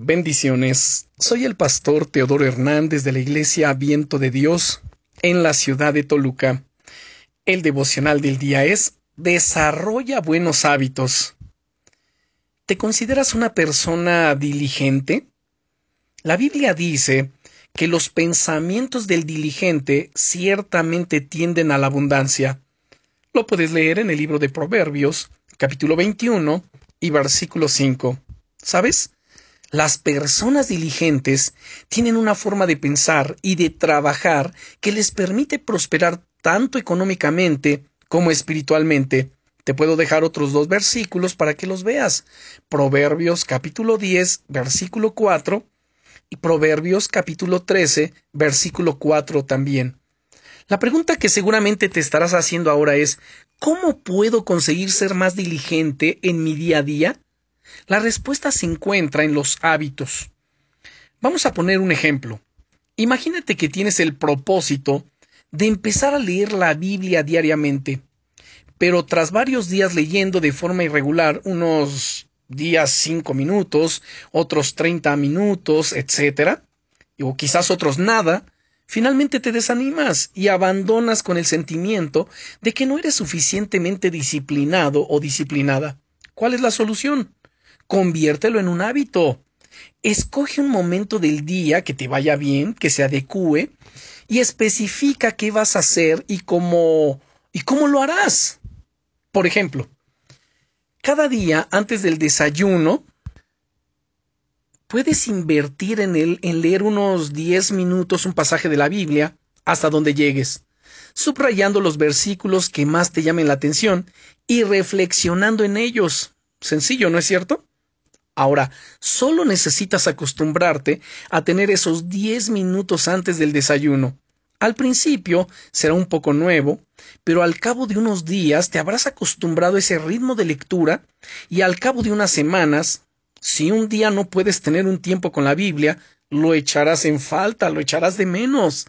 Bendiciones. Soy el pastor Teodoro Hernández de la Iglesia Viento de Dios en la ciudad de Toluca. El devocional del día es Desarrolla buenos hábitos. ¿Te consideras una persona diligente? La Biblia dice que los pensamientos del diligente ciertamente tienden a la abundancia. Lo puedes leer en el libro de Proverbios, capítulo 21 y versículo 5. ¿Sabes? Las personas diligentes tienen una forma de pensar y de trabajar que les permite prosperar tanto económicamente como espiritualmente. Te puedo dejar otros dos versículos para que los veas. Proverbios capítulo 10, versículo 4 y Proverbios capítulo 13, versículo 4 también. La pregunta que seguramente te estarás haciendo ahora es ¿cómo puedo conseguir ser más diligente en mi día a día? La respuesta se encuentra en los hábitos. Vamos a poner un ejemplo. Imagínate que tienes el propósito de empezar a leer la Biblia diariamente, pero tras varios días leyendo de forma irregular, unos días cinco minutos, otros treinta minutos, etc., o quizás otros nada, finalmente te desanimas y abandonas con el sentimiento de que no eres suficientemente disciplinado o disciplinada. ¿Cuál es la solución? Conviértelo en un hábito. Escoge un momento del día que te vaya bien, que se adecue, y especifica qué vas a hacer y cómo y cómo lo harás. Por ejemplo, cada día antes del desayuno puedes invertir en él en leer unos 10 minutos un pasaje de la Biblia hasta donde llegues, subrayando los versículos que más te llamen la atención y reflexionando en ellos. Sencillo, ¿no es cierto? Ahora, solo necesitas acostumbrarte a tener esos 10 minutos antes del desayuno. Al principio será un poco nuevo, pero al cabo de unos días te habrás acostumbrado a ese ritmo de lectura y al cabo de unas semanas, si un día no puedes tener un tiempo con la Biblia, lo echarás en falta, lo echarás de menos.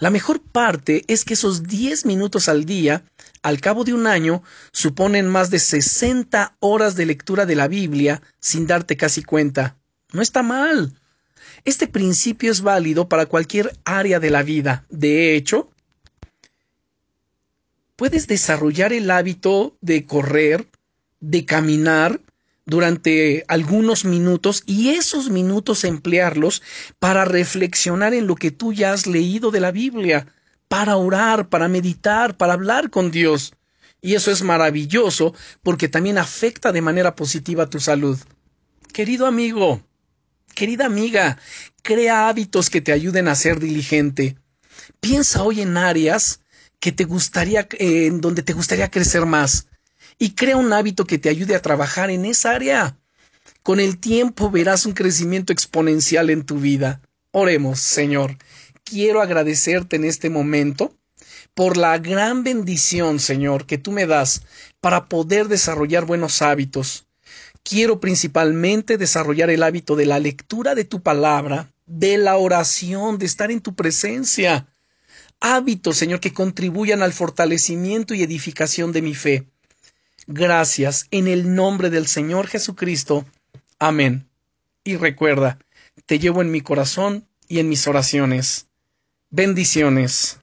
La mejor parte es que esos 10 minutos al día, al cabo de un año, suponen más de 60 horas de lectura de la Biblia sin darte casi cuenta. No está mal. Este principio es válido para cualquier área de la vida. De hecho, puedes desarrollar el hábito de correr, de caminar, durante algunos minutos y esos minutos emplearlos para reflexionar en lo que tú ya has leído de la Biblia, para orar, para meditar, para hablar con Dios. Y eso es maravilloso porque también afecta de manera positiva tu salud. Querido amigo, querida amiga, crea hábitos que te ayuden a ser diligente. Piensa hoy en áreas que te gustaría, eh, en donde te gustaría crecer más y crea un hábito que te ayude a trabajar en esa área. Con el tiempo verás un crecimiento exponencial en tu vida. Oremos, Señor. Quiero agradecerte en este momento por la gran bendición, Señor, que tú me das para poder desarrollar buenos hábitos. Quiero principalmente desarrollar el hábito de la lectura de tu palabra, de la oración, de estar en tu presencia. Hábitos, Señor, que contribuyan al fortalecimiento y edificación de mi fe. Gracias en el nombre del Señor Jesucristo. Amén. Y recuerda, te llevo en mi corazón y en mis oraciones. Bendiciones.